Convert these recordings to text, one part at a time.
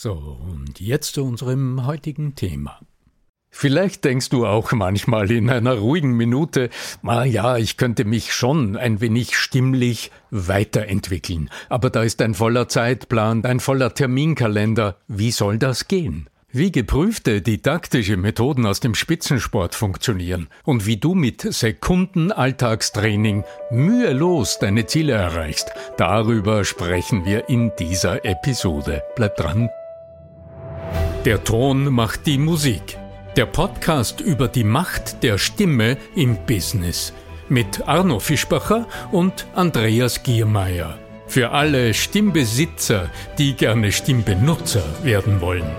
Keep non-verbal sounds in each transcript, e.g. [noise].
So, und jetzt zu unserem heutigen Thema. Vielleicht denkst du auch manchmal in einer ruhigen Minute, na ja, ich könnte mich schon ein wenig stimmlich weiterentwickeln, aber da ist ein voller Zeitplan, ein voller Terminkalender, wie soll das gehen? Wie geprüfte didaktische Methoden aus dem Spitzensport funktionieren und wie du mit Sekunden-Alltagstraining mühelos deine Ziele erreichst, darüber sprechen wir in dieser Episode. Bleib dran. Der Ton macht die Musik. Der Podcast über die Macht der Stimme im Business mit Arno Fischbacher und Andreas Giermeier. Für alle Stimmbesitzer, die gerne Stimmbenutzer werden wollen.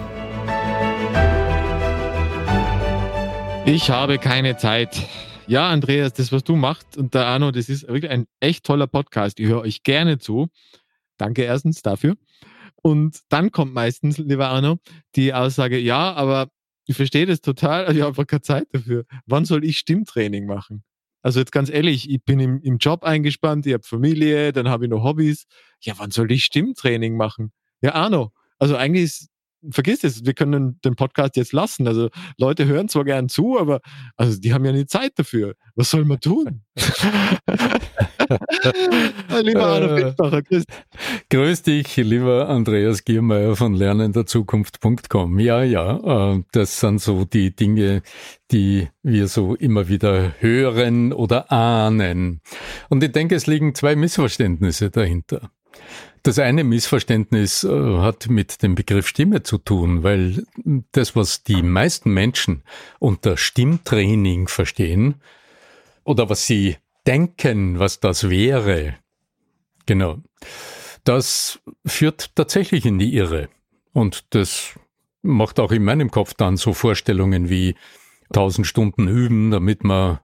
Ich habe keine Zeit. Ja, Andreas, das, was du machst und der Arno, das ist wirklich ein echt toller Podcast. Ich höre euch gerne zu. Danke erstens dafür. Und dann kommt meistens, lieber Arno, die Aussage, ja, aber ich verstehe das total, aber [laughs] ich habe einfach keine Zeit dafür. Wann soll ich Stimmtraining machen? Also jetzt ganz ehrlich, ich bin im, im Job eingespannt, ich habe Familie, dann habe ich noch Hobbys. Ja, wann soll ich Stimmtraining machen? Ja, Arno, also eigentlich ist vergiss es, wir können den Podcast jetzt lassen. Also Leute hören zwar gern zu, aber also die haben ja nie Zeit dafür. Was soll man tun? [laughs] [laughs] lieber Arno Fitzbacher, grüß. grüß dich, lieber Andreas Giermeier von lernenderzukunft.com. Ja, ja, äh, das sind so die Dinge, die wir so immer wieder hören oder ahnen. Und ich denke, es liegen zwei Missverständnisse dahinter. Das eine Missverständnis äh, hat mit dem Begriff Stimme zu tun, weil das, was die meisten Menschen unter Stimmtraining verstehen oder was sie denken, was das wäre, genau, das führt tatsächlich in die Irre. Und das macht auch in meinem Kopf dann so Vorstellungen wie tausend Stunden üben, damit man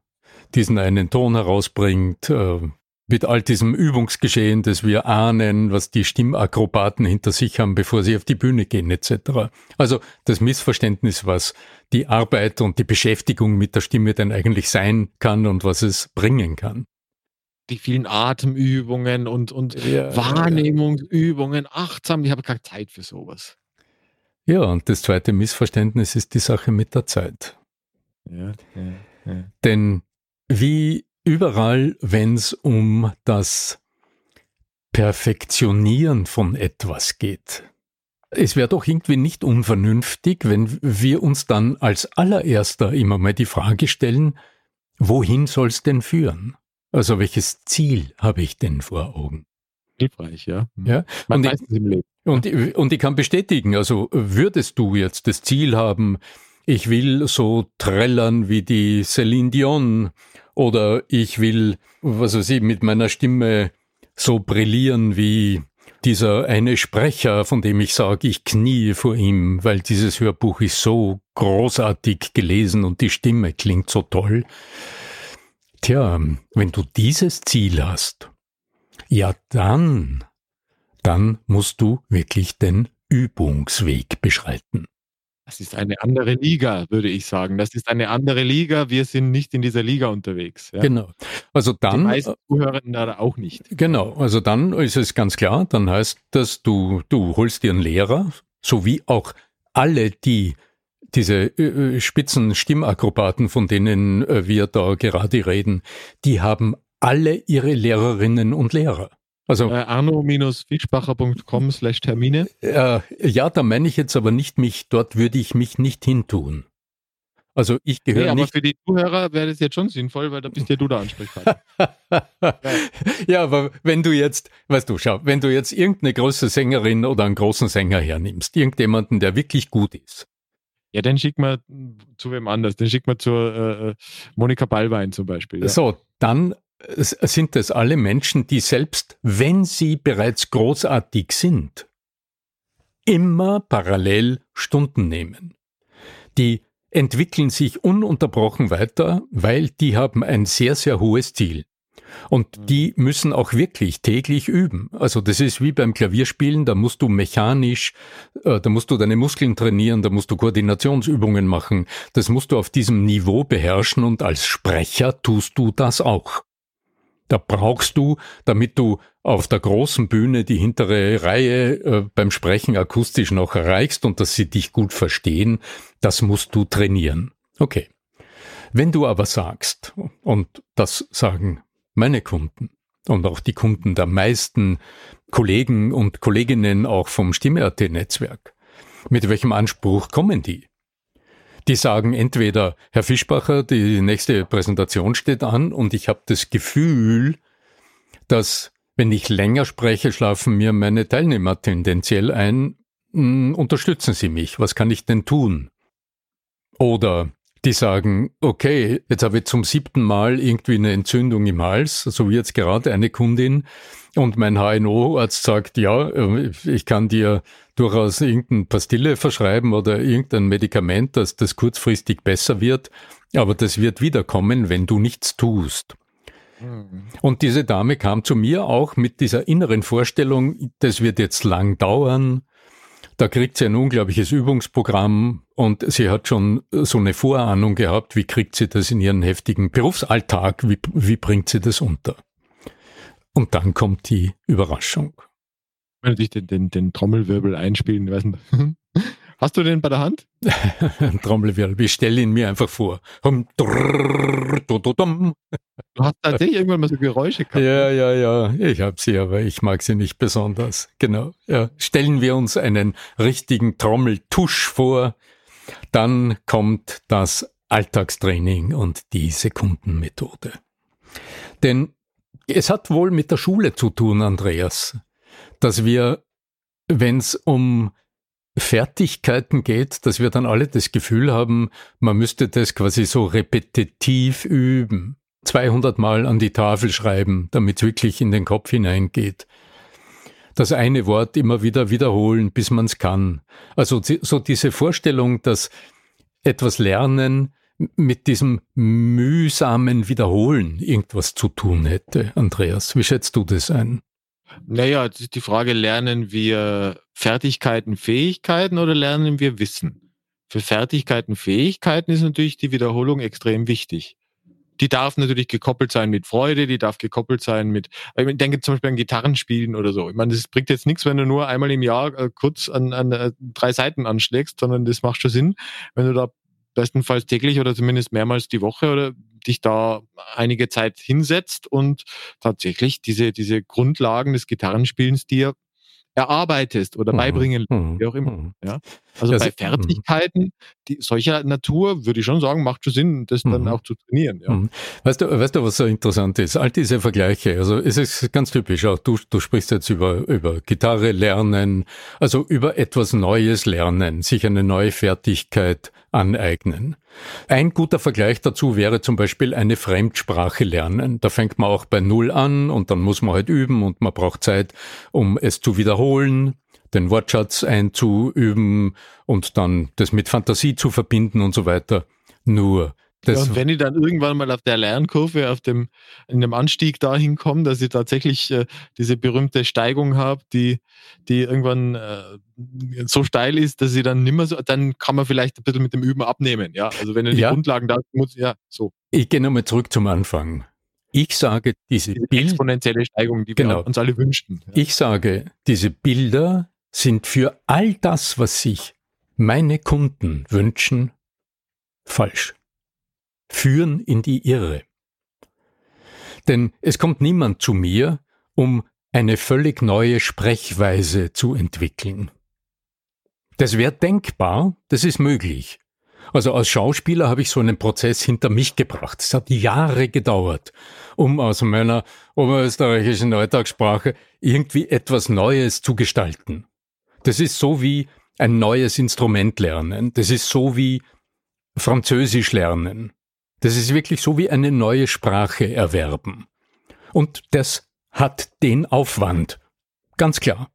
diesen einen Ton herausbringt, äh, mit all diesem Übungsgeschehen, das wir ahnen, was die Stimmakrobaten hinter sich haben, bevor sie auf die Bühne gehen etc. Also das Missverständnis, was die Arbeit und die Beschäftigung mit der Stimme denn eigentlich sein kann und was es bringen kann. Die vielen Atemübungen und, und ja, Wahrnehmungsübungen, achtsam, ich habe keine Zeit für sowas. Ja, und das zweite Missverständnis ist die Sache mit der Zeit. Ja, ja, ja. Denn wie Überall, wenn es um das Perfektionieren von etwas geht. Es wäre doch irgendwie nicht unvernünftig, wenn wir uns dann als allererster immer mal die Frage stellen, wohin soll es denn führen? Also welches Ziel habe ich denn vor Augen? Hilfreich, ja. ja? Und, ich, und, und ich kann bestätigen, also würdest du jetzt das Ziel haben, ich will so trällern wie die Celine Dion oder ich will, was weiß ich, mit meiner Stimme so brillieren wie dieser eine Sprecher, von dem ich sage, ich knie vor ihm, weil dieses Hörbuch ist so großartig gelesen und die Stimme klingt so toll. Tja, wenn du dieses Ziel hast, ja dann, dann musst du wirklich den Übungsweg beschreiten. Das ist eine andere Liga, würde ich sagen. Das ist eine andere Liga. Wir sind nicht in dieser Liga unterwegs. Ja. Genau. Also dann. Die meisten äh, Zuhörenden da auch nicht. Genau. Also dann ist es ganz klar. Dann heißt das, du, du holst dir einen Lehrer, sowie auch alle, die diese äh, äh spitzen Stimmakrobaten, von denen äh, wir da gerade reden, die haben alle ihre Lehrerinnen und Lehrer. Also äh, arno-fischbacher.com slash Termine. Äh, ja, da meine ich jetzt aber nicht mich, dort würde ich mich nicht hintun. Also ich gehöre nee, aber nicht. für die Zuhörer wäre das jetzt schon sinnvoll, weil da bist ja du der Ansprechpartner. ja. [laughs] ja, aber wenn du jetzt, weißt du, schau, wenn du jetzt irgendeine große Sängerin oder einen großen Sänger hernimmst, irgendjemanden, der wirklich gut ist. Ja, den schick mal zu wem anders. Den schick mal zur äh, äh Monika Ballwein zum Beispiel. Ja. So, dann sind es alle Menschen, die selbst, wenn sie bereits großartig sind, immer parallel Stunden nehmen. Die entwickeln sich ununterbrochen weiter, weil die haben ein sehr, sehr hohes Ziel. Und mhm. die müssen auch wirklich täglich üben. Also das ist wie beim Klavierspielen, da musst du mechanisch, äh, da musst du deine Muskeln trainieren, da musst du Koordinationsübungen machen. Das musst du auf diesem Niveau beherrschen und als Sprecher tust du das auch. Da brauchst du, damit du auf der großen Bühne die hintere Reihe äh, beim Sprechen akustisch noch erreichst und dass sie dich gut verstehen, das musst du trainieren. Okay. Wenn du aber sagst, und das sagen meine Kunden und auch die Kunden der meisten Kollegen und Kolleginnen auch vom Stimme.at-Netzwerk, mit welchem Anspruch kommen die? Die sagen entweder, Herr Fischbacher, die nächste Präsentation steht an und ich habe das Gefühl, dass wenn ich länger spreche, schlafen mir meine Teilnehmer tendenziell ein. Hm, unterstützen Sie mich, was kann ich denn tun? Oder die sagen, okay, jetzt habe ich zum siebten Mal irgendwie eine Entzündung im Hals, so wie jetzt gerade eine Kundin, und mein HNO-Arzt sagt, ja, ich kann dir durchaus irgendeine Pastille verschreiben oder irgendein Medikament, dass das kurzfristig besser wird, aber das wird wiederkommen, wenn du nichts tust. Mhm. Und diese Dame kam zu mir auch mit dieser inneren Vorstellung, das wird jetzt lang dauern, da kriegt sie ein unglaubliches Übungsprogramm und sie hat schon so eine Vorahnung gehabt, wie kriegt sie das in ihren heftigen Berufsalltag, wie, wie bringt sie das unter. Und dann kommt die Überraschung. Wenn ich den, den, den Trommelwirbel einspielen, weiß nicht. Hast du den bei der Hand? [laughs] Trommelwirbel, ich stelle ihn mir einfach vor. Du hast tatsächlich irgendwann mal so Geräusche gehabt. Ja, ne? ja, ja, ich habe sie, aber ich mag sie nicht besonders. Genau. Ja. Stellen wir uns einen richtigen Trommeltusch vor, dann kommt das Alltagstraining und die Sekundenmethode. Denn es hat wohl mit der Schule zu tun, Andreas, dass wir, wenn es um Fertigkeiten geht, dass wir dann alle das Gefühl haben, man müsste das quasi so repetitiv üben. 200 Mal an die Tafel schreiben, damit es wirklich in den Kopf hineingeht. Das eine Wort immer wieder wiederholen, bis man es kann. Also so diese Vorstellung, dass etwas lernen mit diesem mühsamen Wiederholen irgendwas zu tun hätte. Andreas, wie schätzt du das ein? Naja, die Frage, lernen wir Fertigkeiten, Fähigkeiten oder lernen wir Wissen? Für Fertigkeiten, Fähigkeiten ist natürlich die Wiederholung extrem wichtig. Die darf natürlich gekoppelt sein mit Freude, die darf gekoppelt sein mit, ich denke zum Beispiel an Gitarrenspielen oder so. Ich meine, das bringt jetzt nichts, wenn du nur einmal im Jahr äh, kurz an, an äh, drei Seiten anschlägst, sondern das macht schon Sinn, wenn du da bestenfalls täglich oder zumindest mehrmals die Woche oder dich da einige Zeit hinsetzt und tatsächlich diese, diese Grundlagen des Gitarrenspielens dir erarbeitest oder mhm. beibringen, mhm. wie auch immer. Mhm. Ja? Also das bei. Fertigkeiten die, solcher Natur würde ich schon sagen, macht schon Sinn, das dann mhm. auch zu trainieren. Ja. Weißt du, weißt du, was so interessant ist? All diese Vergleiche, also es ist ganz typisch, auch du, du sprichst jetzt über, über Gitarre lernen, also über etwas Neues lernen, sich eine neue Fertigkeit aneignen. Ein guter Vergleich dazu wäre zum Beispiel eine Fremdsprache lernen. Da fängt man auch bei Null an und dann muss man halt üben und man braucht Zeit, um es zu wiederholen, den Wortschatz einzuüben und dann das mit Fantasie zu verbinden und so weiter. Nur Das ja, und wenn ich dann irgendwann mal auf der Lernkurve, auf dem, in dem Anstieg dahin komme, dass ich tatsächlich äh, diese berühmte Steigung habe, die, die irgendwann äh, so steil ist, dass sie dann nimmer so, dann kann man vielleicht ein bisschen mit dem Üben abnehmen. Ja, also wenn er die ja. Grundlagen da muss, ja, so. Ich gehe nochmal zurück zum Anfang. Ich sage, diese, diese Bild exponentielle Steigung, die genau. wir uns alle wünschten. Ja. Ich sage, diese Bilder sind für all das, was sich meine Kunden wünschen, falsch. Führen in die Irre. Denn es kommt niemand zu mir, um eine völlig neue Sprechweise zu entwickeln. Das wäre denkbar, das ist möglich. Also als Schauspieler habe ich so einen Prozess hinter mich gebracht. Es hat Jahre gedauert, um aus meiner oberösterreichischen Alltagssprache irgendwie etwas Neues zu gestalten. Das ist so wie ein neues Instrument lernen. Das ist so wie Französisch lernen. Das ist wirklich so wie eine neue Sprache erwerben. Und das hat den Aufwand. Ganz klar.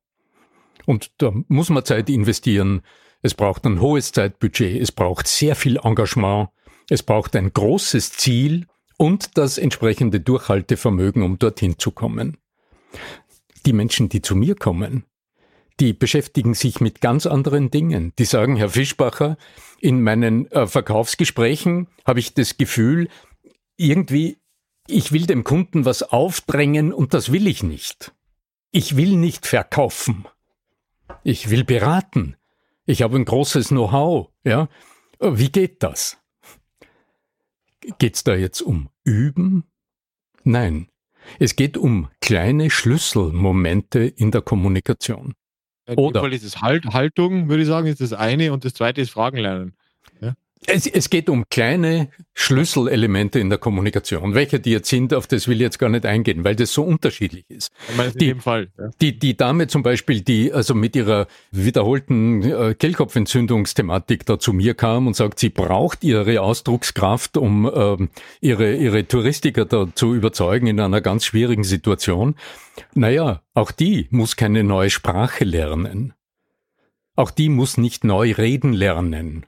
Und da muss man Zeit investieren, es braucht ein hohes Zeitbudget, es braucht sehr viel Engagement, es braucht ein großes Ziel und das entsprechende Durchhaltevermögen, um dorthin zu kommen. Die Menschen, die zu mir kommen, die beschäftigen sich mit ganz anderen Dingen. Die sagen, Herr Fischbacher, in meinen äh, Verkaufsgesprächen habe ich das Gefühl, irgendwie, ich will dem Kunden was aufdrängen und das will ich nicht. Ich will nicht verkaufen. Ich will beraten. Ich habe ein großes Know-how, ja. Wie geht das? Geht's da jetzt um Üben? Nein. Es geht um kleine Schlüsselmomente in der Kommunikation. Oder ist es halt, Haltung, würde ich sagen, ist das eine und das zweite ist Fragen lernen. Es, es geht um kleine Schlüsselelemente in der Kommunikation. Welche die jetzt sind, auf das will ich jetzt gar nicht eingehen, weil das so unterschiedlich ist. in die, dem Fall, ja. die, die Dame zum Beispiel, die also mit ihrer wiederholten äh, Kehlkopfentzündungsthematik da zu mir kam und sagt, sie braucht ihre Ausdruckskraft, um äh, ihre, ihre Touristiker da zu überzeugen in einer ganz schwierigen Situation. Naja, auch die muss keine neue Sprache lernen. Auch die muss nicht neu reden lernen.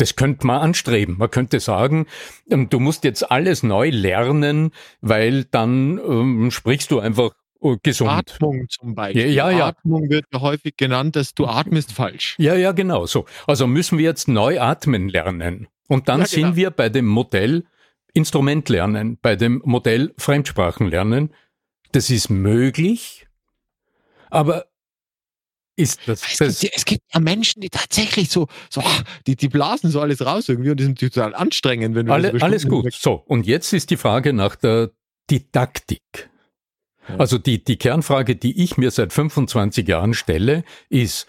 Das könnte man anstreben. Man könnte sagen, ähm, du musst jetzt alles neu lernen, weil dann ähm, sprichst du einfach äh, gesund. Atmung zum Beispiel. Ja, ja. Atmung wird ja häufig genannt, dass du atmest falsch. Ja, ja, genau so. Also müssen wir jetzt neu atmen lernen. Und dann ja, genau. sind wir bei dem Modell Instrument lernen, bei dem Modell Fremdsprachen lernen. Das ist möglich, aber ist das, es, das gibt, es gibt ja Menschen, die tatsächlich so, so die, die blasen so alles raus irgendwie und die sind total anstrengend. Wenn du Alle, alles gut. So, und jetzt ist die Frage nach der Didaktik. Ja. Also die, die Kernfrage, die ich mir seit 25 Jahren stelle, ist,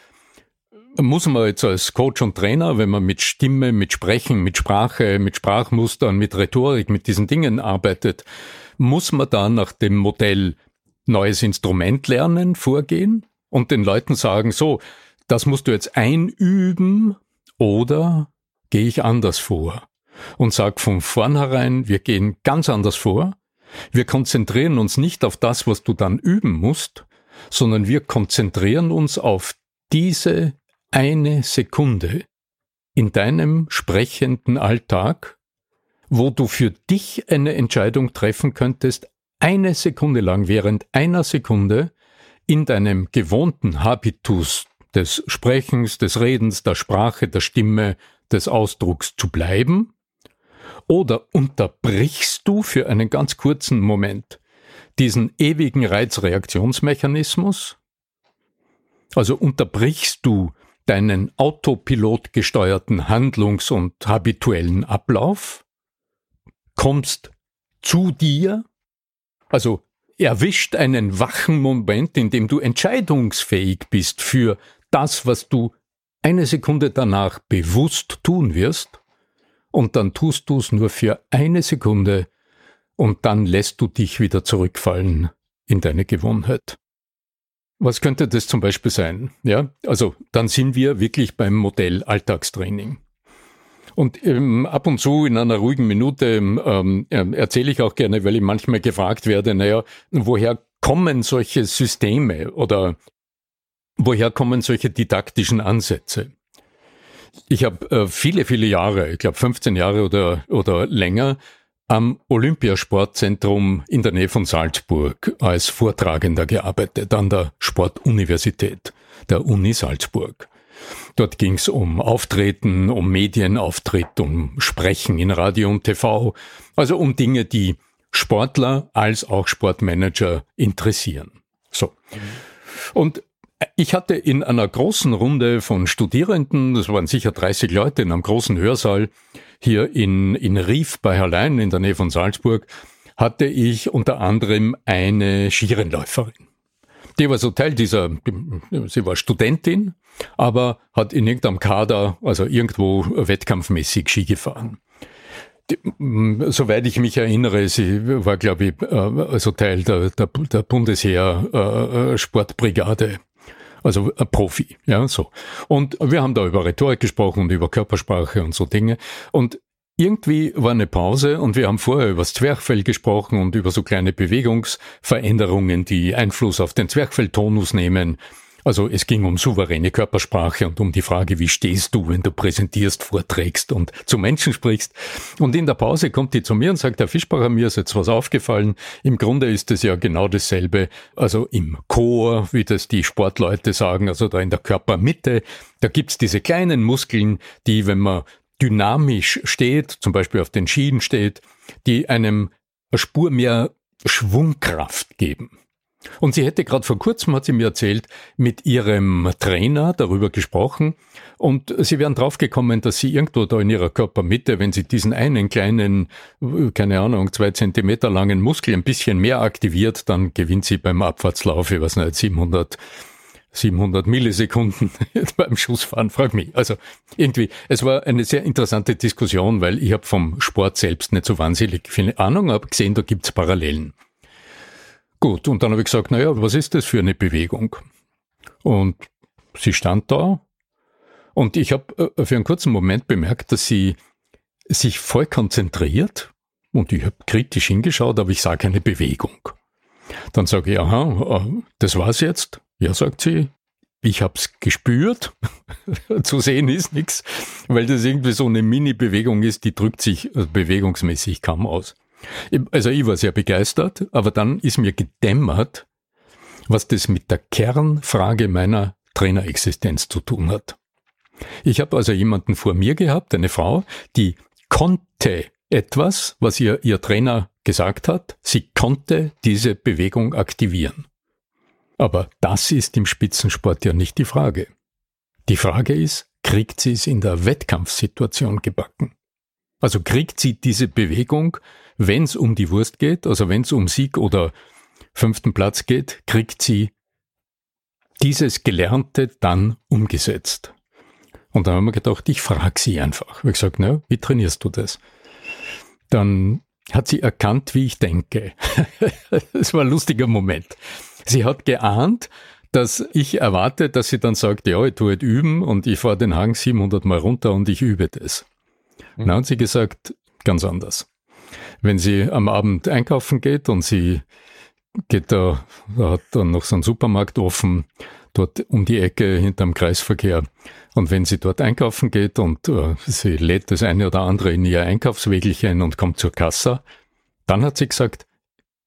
muss man jetzt als Coach und Trainer, wenn man mit Stimme, mit Sprechen, mit Sprache, mit Sprachmustern, mit Rhetorik, mit diesen Dingen arbeitet, muss man da nach dem Modell neues Instrument lernen vorgehen? Und den Leuten sagen, so, das musst du jetzt einüben oder gehe ich anders vor und sag von vornherein, wir gehen ganz anders vor. Wir konzentrieren uns nicht auf das, was du dann üben musst, sondern wir konzentrieren uns auf diese eine Sekunde in deinem sprechenden Alltag, wo du für dich eine Entscheidung treffen könntest, eine Sekunde lang, während einer Sekunde in deinem gewohnten Habitus des Sprechens, des Redens, der Sprache, der Stimme, des Ausdrucks zu bleiben? Oder unterbrichst du für einen ganz kurzen Moment diesen ewigen Reizreaktionsmechanismus? Also unterbrichst du deinen autopilot gesteuerten Handlungs- und habituellen Ablauf? Kommst zu dir? Also erwischt einen wachen Moment, in dem du entscheidungsfähig bist für das, was du eine Sekunde danach bewusst tun wirst, und dann tust du es nur für eine Sekunde, und dann lässt du dich wieder zurückfallen in deine Gewohnheit. Was könnte das zum Beispiel sein? Ja, also dann sind wir wirklich beim Modell Alltagstraining. Und ähm, ab und zu in einer ruhigen Minute ähm, äh, erzähle ich auch gerne, weil ich manchmal gefragt werde, naja, woher kommen solche Systeme oder woher kommen solche didaktischen Ansätze? Ich habe äh, viele, viele Jahre, ich glaube 15 Jahre oder, oder länger, am Olympiasportzentrum in der Nähe von Salzburg als Vortragender gearbeitet, an der Sportuniversität der Uni Salzburg. Dort ging es um Auftreten, um Medienauftritt, um Sprechen in Radio und TV, also um Dinge, die Sportler als auch Sportmanager interessieren. So. Und ich hatte in einer großen Runde von Studierenden, das waren sicher 30 Leute in einem großen Hörsaal hier in, in Rief bei Herlein in der Nähe von Salzburg, hatte ich unter anderem eine Skirennläuferin. Die war so Teil dieser, sie war Studentin, aber hat in irgendeinem Kader, also irgendwo wettkampfmäßig Ski gefahren. Die, soweit ich mich erinnere, sie war, glaube ich, also Teil der, der, der Bundesheer äh. Also ein Profi, ja, so. Und wir haben da über Rhetorik gesprochen und über Körpersprache und so Dinge. Und irgendwie war eine Pause und wir haben vorher über das Zwerchfell gesprochen und über so kleine Bewegungsveränderungen, die Einfluss auf den Zwerchfelltonus nehmen. Also es ging um souveräne Körpersprache und um die Frage, wie stehst du, wenn du präsentierst, vorträgst und zu Menschen sprichst. Und in der Pause kommt die zu mir und sagt, Herr Fischbacher, mir ist jetzt was aufgefallen. Im Grunde ist es ja genau dasselbe. Also im Chor, wie das die Sportleute sagen, also da in der Körpermitte, da gibt's diese kleinen Muskeln, die, wenn man dynamisch steht, zum Beispiel auf den Schienen steht, die einem eine Spur mehr Schwungkraft geben. Und sie hätte gerade vor kurzem, hat sie mir erzählt, mit ihrem Trainer darüber gesprochen und sie wären draufgekommen, dass sie irgendwo da in ihrer Körpermitte, wenn sie diesen einen kleinen, keine Ahnung, zwei Zentimeter langen Muskel ein bisschen mehr aktiviert, dann gewinnt sie beim Abfahrtslauf, ich weiß nicht, 700 700 Millisekunden [laughs] beim Schussfahren, frag mich. Also irgendwie, es war eine sehr interessante Diskussion, weil ich habe vom Sport selbst nicht so wahnsinnig viel Ahnung, habe gesehen, da gibt's Parallelen. Gut, und dann habe ich gesagt, naja, was ist das für eine Bewegung? Und sie stand da und ich habe äh, für einen kurzen Moment bemerkt, dass sie sich voll konzentriert und ich habe kritisch hingeschaut, aber ich sah keine Bewegung. Dann sage ich, aha, äh, das war's jetzt. Ja, sagt sie, ich hab's gespürt. [laughs] Zu sehen ist nichts, weil das irgendwie so eine Mini-Bewegung ist, die drückt sich äh, bewegungsmäßig kaum aus. Also ich war sehr begeistert, aber dann ist mir gedämmert, was das mit der Kernfrage meiner Trainerexistenz zu tun hat. Ich habe also jemanden vor mir gehabt, eine Frau, die konnte etwas, was ihr ihr Trainer gesagt hat, sie konnte diese Bewegung aktivieren. Aber das ist im Spitzensport ja nicht die Frage. Die Frage ist, kriegt sie es in der Wettkampfsituation gebacken? Also kriegt sie diese Bewegung, wenn es um die Wurst geht, also wenn es um Sieg oder fünften Platz geht, kriegt sie dieses Gelernte dann umgesetzt. Und dann haben wir gedacht, ich frage sie einfach. Ich habe gesagt, na, wie trainierst du das? Dann hat sie erkannt, wie ich denke. [laughs] Es war ein lustiger Moment. Sie hat geahnt, dass ich erwarte, dass sie dann sagt, ja, ich tue jetzt üben und ich fahre den Hang 700 Mal runter und ich übe das. Mhm. Dann hat sie gesagt, ganz anders. Wenn sie am Abend einkaufen geht und sie geht da, da hat dann noch so ein Supermarkt offen, dort um die Ecke hinterm Kreisverkehr. Und wenn sie dort einkaufen geht und uh, sie lädt das eine oder andere in ihr Einkaufswägelchen und kommt zur Kassa, dann hat sie gesagt,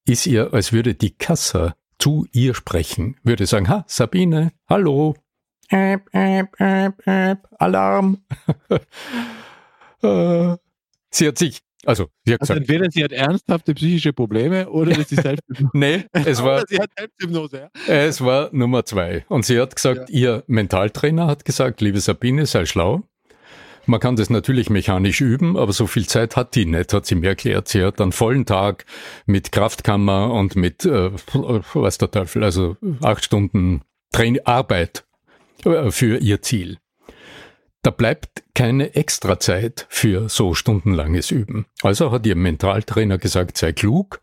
ist ihr, als würde die Kassa zu ihr sprechen, würde sagen, ha, Sabine, hallo, äp, äp, äp, äp, Alarm. [laughs] Äh, sie hat sich, also sie hat also gesagt, entweder sie hat ernsthafte psychische Probleme oder sie Selbsthypnose. [laughs] nee, es war, [laughs] sie hat Selbsthypnose, ja. es war Nummer zwei. Und sie hat gesagt, ja. ihr Mentaltrainer hat gesagt, liebe Sabine, sei schlau. Man kann das natürlich mechanisch üben, aber so viel Zeit hat die nicht, hat sie mir erklärt. Sie hat einen vollen Tag mit Kraftkammer und mit, äh, was der Teufel, also acht Stunden Train Arbeit äh, für ihr Ziel. Da bleibt keine Extrazeit für so stundenlanges Üben. Also hat ihr Mentaltrainer gesagt, sei klug,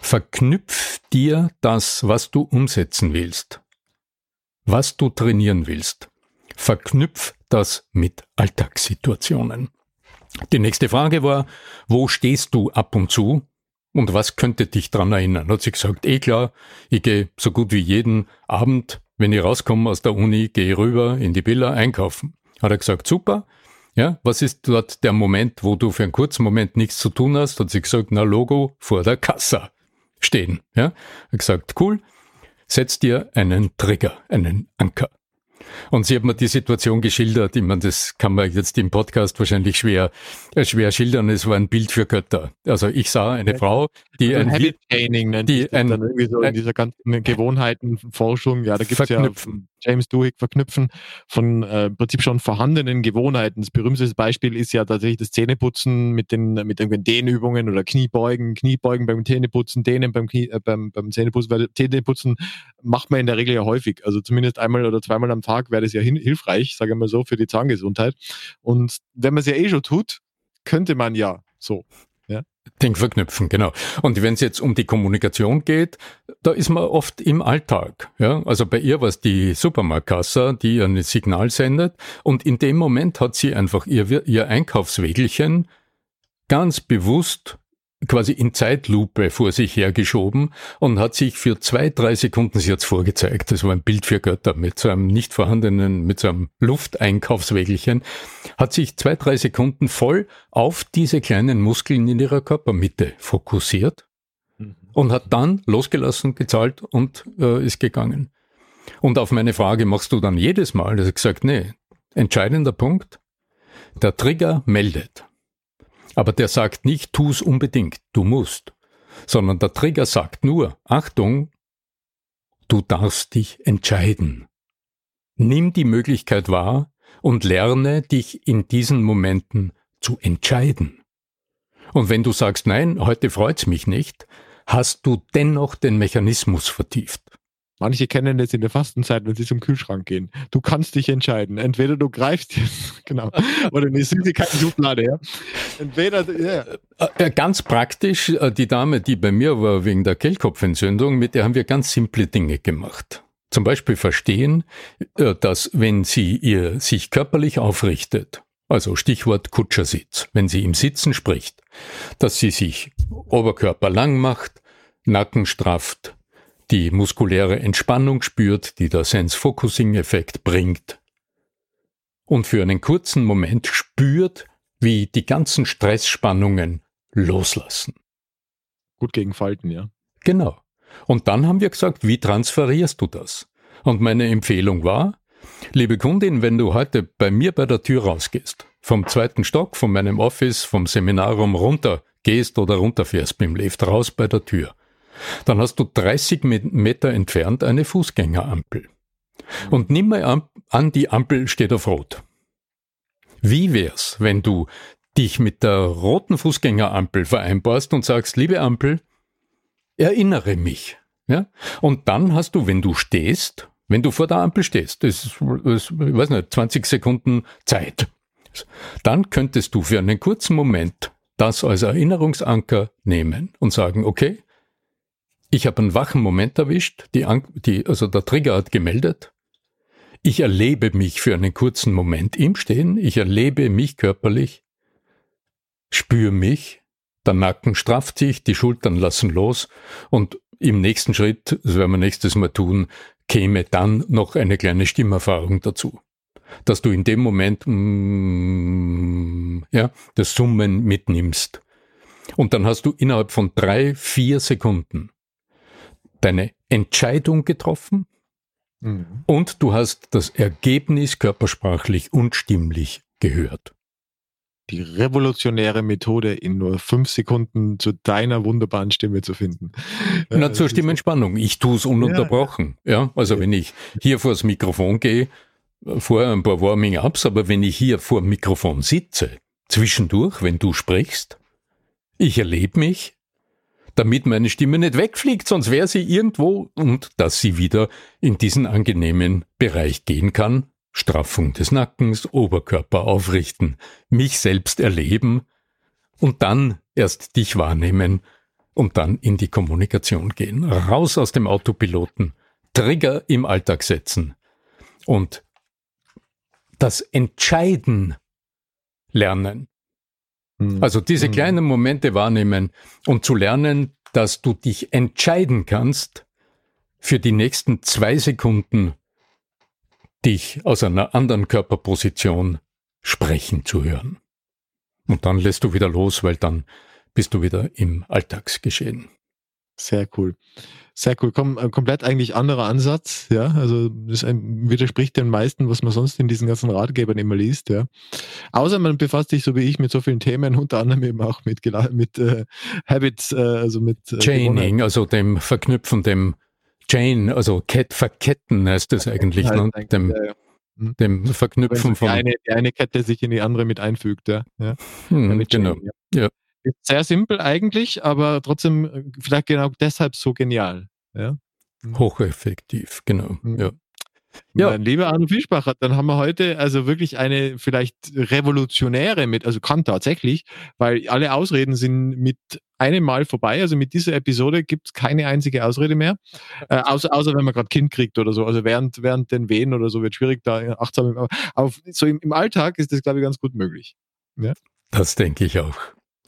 verknüpf dir das, was du umsetzen willst, was du trainieren willst. Verknüpf das mit Alltagssituationen. Die nächste Frage war, wo stehst du ab und zu und was könnte dich dran erinnern? Hat sie gesagt, eh klar, ich gehe so gut wie jeden Abend, wenn ich rauskomme aus der Uni, gehe rüber in die Villa einkaufen. Hat er gesagt, super. Ja, was ist dort der Moment, wo du für einen kurzen Moment nichts zu tun hast? Hat sie gesagt, na Logo vor der Kassa stehen. Ja, hat gesagt, cool, setz dir einen Trigger, einen Anker. Und sie hat mir die Situation geschildert. Ich meine, das kann man jetzt im Podcast wahrscheinlich schwer, äh, schwer schildern. Es war ein Bild für Götter. Also ich sah eine Frau, die ein Habit Training nennt die ein, dann irgendwie so in dieser ganzen Gewohnheitenforschung. Ja, da gibt es ja James Duhigg verknüpfen von äh, im Prinzip schon vorhandenen Gewohnheiten. Das berühmteste Beispiel ist ja tatsächlich das Zähneputzen mit den mit den Dehnübungen oder Kniebeugen, Kniebeugen beim Zähneputzen, Dehnen beim, Knie, äh, beim, beim Zähneputzen, weil Zähneputzen macht man in der Regel ja häufig. Also zumindest einmal oder zweimal am Tag wäre das ja hilfreich, sage ich mal so, für die Zahngesundheit. Und wenn man es ja eh schon tut, könnte man ja so. Den verknüpfen, genau. Und wenn es jetzt um die Kommunikation geht, da ist man oft im Alltag. Ja? Also bei ihr war es die Supermarktkasse, die ihr ein Signal sendet. Und in dem Moment hat sie einfach ihr, ihr Einkaufswägelchen ganz bewusst quasi in Zeitlupe vor sich hergeschoben und hat sich für zwei, drei Sekunden, sie hat's vorgezeigt, das war ein Bild für Götter mit so einem nicht vorhandenen, mit so einem Lufteinkaufswägelchen, hat sich zwei, drei Sekunden voll auf diese kleinen Muskeln in ihrer Körpermitte fokussiert mhm. und hat dann losgelassen, gezahlt und äh, ist gegangen. Und auf meine Frage, machst du dann jedes Mal? Er hat gesagt, nee, entscheidender Punkt, der Trigger meldet. Aber der sagt nicht, tu's unbedingt, du musst, sondern der Trigger sagt nur, Achtung, du darfst dich entscheiden. Nimm die Möglichkeit wahr und lerne dich in diesen Momenten zu entscheiden. Und wenn du sagst, nein, heute freut's mich nicht, hast du dennoch den Mechanismus vertieft. Manche kennen das in der Fastenzeit, wenn sie zum Kühlschrank gehen. Du kannst dich entscheiden. Entweder du greifst jetzt, [laughs] genau, oder eine Süßigkeiten-Schublade, ja. Entweder, ja. Äh, äh, ganz praktisch, äh, die Dame, die bei mir war wegen der Kehlkopfentzündung, mit der haben wir ganz simple Dinge gemacht. Zum Beispiel verstehen, dass wenn sie ihr sich körperlich aufrichtet, also Stichwort Kutschersitz, wenn sie im Sitzen spricht, dass sie sich Oberkörper lang macht, Nacken strafft, die muskuläre Entspannung spürt, die der Sense-Focusing-Effekt bringt. Und für einen kurzen Moment spürt, wie die ganzen Stressspannungen loslassen. Gut gegen Falten, ja. Genau. Und dann haben wir gesagt, wie transferierst du das? Und meine Empfehlung war, liebe Kundin, wenn du heute bei mir bei der Tür rausgehst, vom zweiten Stock, von meinem Office, vom Seminarraum runter gehst oder runterfährst mit dem Lift raus bei der Tür, dann hast du 30 Meter entfernt eine Fußgängerampel. Und nimm mal an, die Ampel steht auf Rot. Wie wär's, wenn du dich mit der roten Fußgängerampel vereinbarst und sagst, liebe Ampel, erinnere mich. Ja? Und dann hast du, wenn du stehst, wenn du vor der Ampel stehst, das ist, das, ich weiß nicht, 20 Sekunden Zeit, dann könntest du für einen kurzen Moment das als Erinnerungsanker nehmen und sagen, okay, ich habe einen wachen Moment erwischt, die, die, also der Trigger hat gemeldet. Ich erlebe mich für einen kurzen Moment im Stehen, ich erlebe mich körperlich, spüre mich, der Nacken strafft sich, die Schultern lassen los und im nächsten Schritt, das werden wir nächstes Mal tun, käme dann noch eine kleine Stimmerfahrung dazu. Dass du in dem Moment mm, ja, das Summen mitnimmst. Und dann hast du innerhalb von drei, vier Sekunden deine Entscheidung getroffen mhm. und du hast das Ergebnis körpersprachlich und stimmlich gehört. Die revolutionäre Methode, in nur fünf Sekunden zu deiner wunderbaren Stimme zu finden. Na, zur Stimmentspannung. Ich tue es ununterbrochen. Ja. ja, also wenn ich hier vor das Mikrofon gehe, vorher ein paar Warming-ups, aber wenn ich hier vor dem Mikrofon sitze, zwischendurch, wenn du sprichst, ich erlebe mich, damit meine Stimme nicht wegfliegt, sonst wäre sie irgendwo und dass sie wieder in diesen angenehmen Bereich gehen kann. Straffung des Nackens, Oberkörper aufrichten, mich selbst erleben und dann erst dich wahrnehmen und dann in die Kommunikation gehen. Raus aus dem Autopiloten, Trigger im Alltag setzen und das Entscheiden lernen. Mhm. Also diese mhm. kleinen Momente wahrnehmen und zu lernen, dass du dich entscheiden kannst, für die nächsten zwei Sekunden dich aus einer anderen Körperposition sprechen zu hören. Und dann lässt du wieder los, weil dann bist du wieder im Alltagsgeschehen. Sehr cool. Sehr cool. Komm, äh, komplett eigentlich anderer Ansatz, ja. Also das widerspricht den meisten, was man sonst in diesen ganzen Ratgebern immer liest, ja. Außer man befasst sich so wie ich mit so vielen Themen, [laughs] unter anderem eben auch mit, mit äh, Habits, äh, also mit äh, Chaining, also dem Verknüpfen, dem Chain, also Ket, verketten heißt das eigentlich, ne? dem, ja, ja. Hm. dem Verknüpfen von. Die eine, die eine Kette sich in die andere mit einfügt, ja. ja. Hm, genau. Chain, ja. Sehr simpel eigentlich, aber trotzdem äh, vielleicht genau deshalb so genial. Ja? Mhm. Hocheffektiv, genau. Mhm. Ja. Ja. Mein lieber Arno Fischbacher, dann haben wir heute also wirklich eine vielleicht revolutionäre mit, also kann tatsächlich, weil alle Ausreden sind mit einem Mal vorbei. Also mit dieser Episode gibt es keine einzige Ausrede mehr, äh, [laughs] außer, außer wenn man gerade Kind kriegt oder so. Also während, während den Wehen oder so wird schwierig, da achtsam. Aber so im, im Alltag ist das, glaube ich, ganz gut möglich. Ja? Das denke ich auch.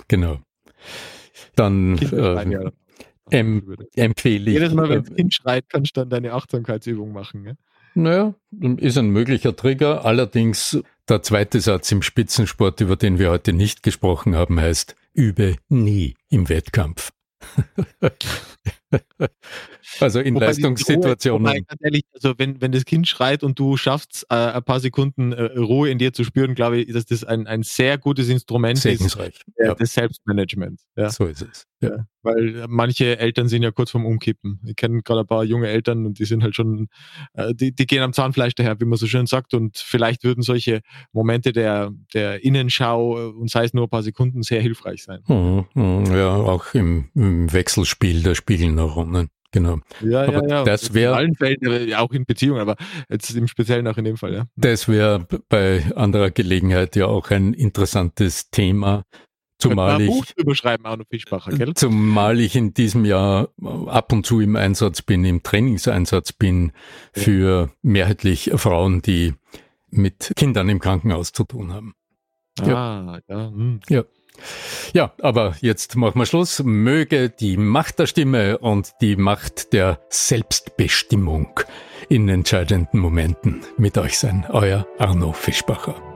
Genau. Dann äh, em, empfehle ich. Jedes Mal, wenn das Kind schreit, kannst du dann deine Achtsamkeitsübung machen. Ja? Naja, ist ein möglicher Trigger. Allerdings der zweite Satz im Spitzensport, über den wir heute nicht gesprochen haben, heißt, übe nie im Wettkampf. [laughs] [laughs] also in Wobei Leistungssituationen. Ruhe, ehrlich, also wenn, wenn das Kind schreit und du schaffst, äh, ein paar Sekunden äh, Ruhe in dir zu spüren, glaube ich, dass das ein, ein sehr gutes Instrument ist äh, ja. des Selbstmanagements. Ja. So ist es. Ja. Weil manche Eltern sind ja kurz vorm Umkippen. Ich kenne gerade ein paar junge Eltern und die sind halt schon, äh, die, die gehen am Zahnfleisch daher, wie man so schön sagt. Und vielleicht würden solche Momente der, der Innenschau äh, und sei es nur ein paar Sekunden sehr hilfreich sein. Mhm, mhm. ja, auch im, im Wechselspiel der Spiegelneuronen. Genau. Ja, aber ja, ja. Das wäre in allen Fällen, auch in Beziehungen, aber jetzt im Speziellen auch in dem Fall, ja. Das wäre bei anderer Gelegenheit ja auch ein interessantes Thema, Zumal ich, Buch überschreiben, Arno Fischbacher, gell? Zumal ich in diesem Jahr ab und zu im Einsatz bin, im Trainingseinsatz bin für mehrheitlich Frauen, die mit Kindern im Krankenhaus zu tun haben. Ah, ja. Ja, hm. ja. Ja, aber jetzt machen wir Schluss. Möge die Macht der Stimme und die Macht der Selbstbestimmung in entscheidenden Momenten mit euch sein. Euer Arno Fischbacher.